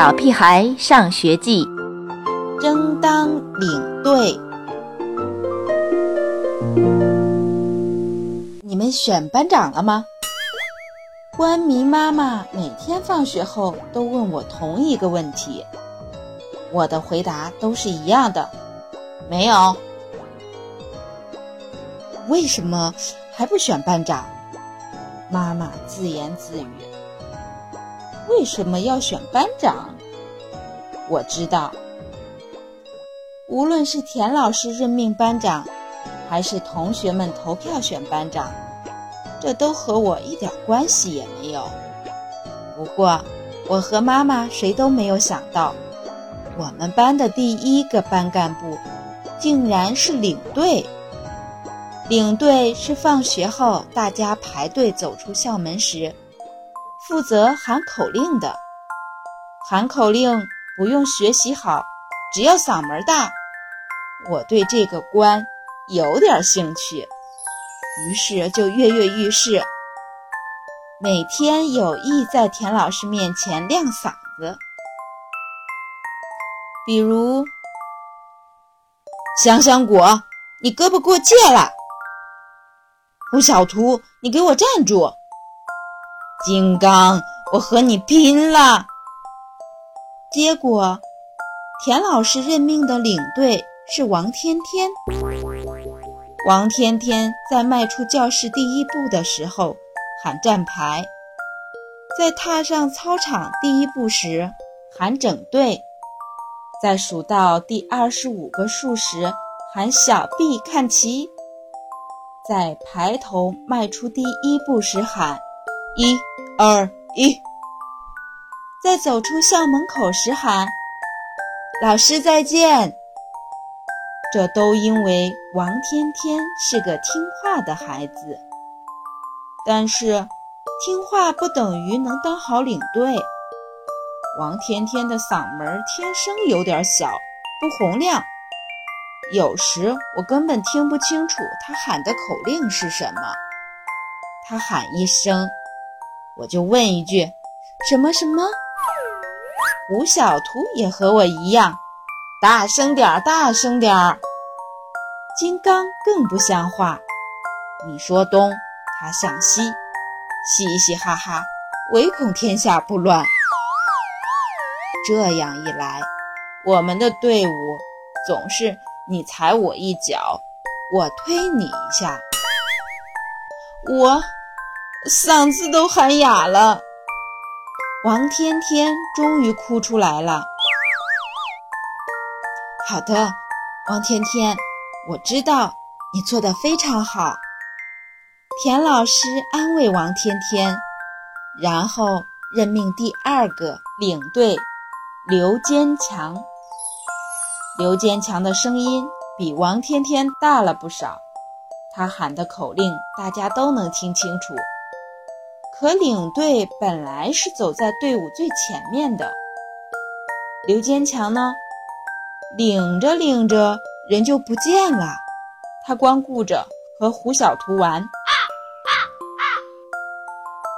小屁孩上学记》，争当领队。你们选班长了吗？关迷妈妈每天放学后都问我同一个问题，我的回答都是一样的，没有。为什么还不选班长？妈妈自言自语。为什么要选班长？我知道，无论是田老师任命班长，还是同学们投票选班长，这都和我一点关系也没有。不过，我和妈妈谁都没有想到，我们班的第一个班干部，竟然是领队。领队是放学后大家排队走出校门时。负责喊口令的，喊口令不用学习好，只要嗓门大。我对这个官有点兴趣，于是就跃跃欲试，每天有意在田老师面前亮嗓子。比如，香香果，你胳膊过界了；胡小图，你给我站住。金刚，我和你拼了！结果，田老师任命的领队是王天天。王天天在迈出教室第一步的时候喊站排，在踏上操场第一步时喊整队，在数到第二十五个数时喊小臂看齐，在排头迈出第一步时喊一。二一，在走出校门口时喊“老师再见”，这都因为王天天是个听话的孩子。但是，听话不等于能当好领队。王天天的嗓门天生有点小，不洪亮，有时我根本听不清楚他喊的口令是什么。他喊一声。我就问一句，什么什么？胡小图也和我一样，大声点儿，大声点儿。金刚更不像话，你说东，他向西，嘻嘻哈哈，唯恐天下不乱。这样一来，我们的队伍总是你踩我一脚，我推你一下，我。嗓子都喊哑了，王天天终于哭出来了。好的，王天天，我知道你做的非常好。田老师安慰王天天，然后任命第二个领队刘坚强。刘坚强的声音比王天天大了不少，他喊的口令大家都能听清楚。可领队本来是走在队伍最前面的，刘坚强呢，领着领着人就不见了，他光顾着和胡小图玩，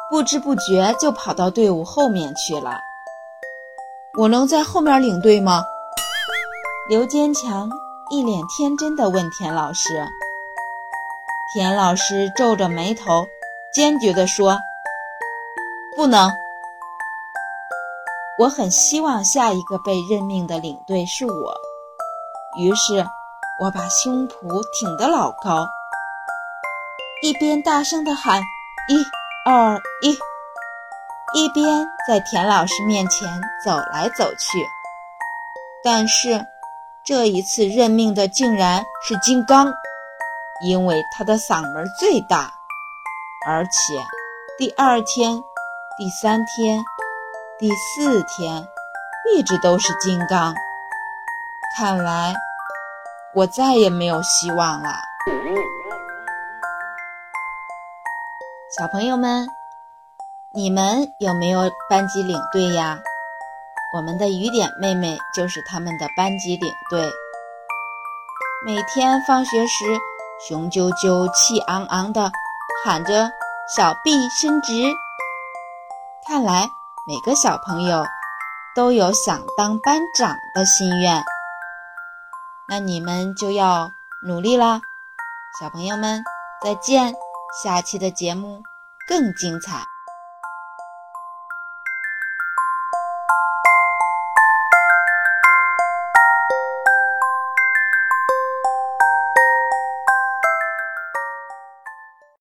不知不觉就跑到队伍后面去了。我能在后面领队吗？刘坚强一脸天真地问田老师。田老师皱着眉头，坚决地说。不能，我很希望下一个被任命的领队是我。于是，我把胸脯挺得老高，一边大声地喊“一、二、一”，一边在田老师面前走来走去。但是，这一次任命的竟然是金刚，因为他的嗓门最大，而且第二天。第三天，第四天，一直都是金刚。看来我再也没有希望了。小朋友们，你们有没有班级领队呀？我们的雨点妹妹就是他们的班级领队。每天放学时，雄赳赳、气昂昂的喊着“小臂伸直”。看来每个小朋友都有想当班长的心愿。那你们就要努力啦，小朋友们，再见！下期的节目更精彩。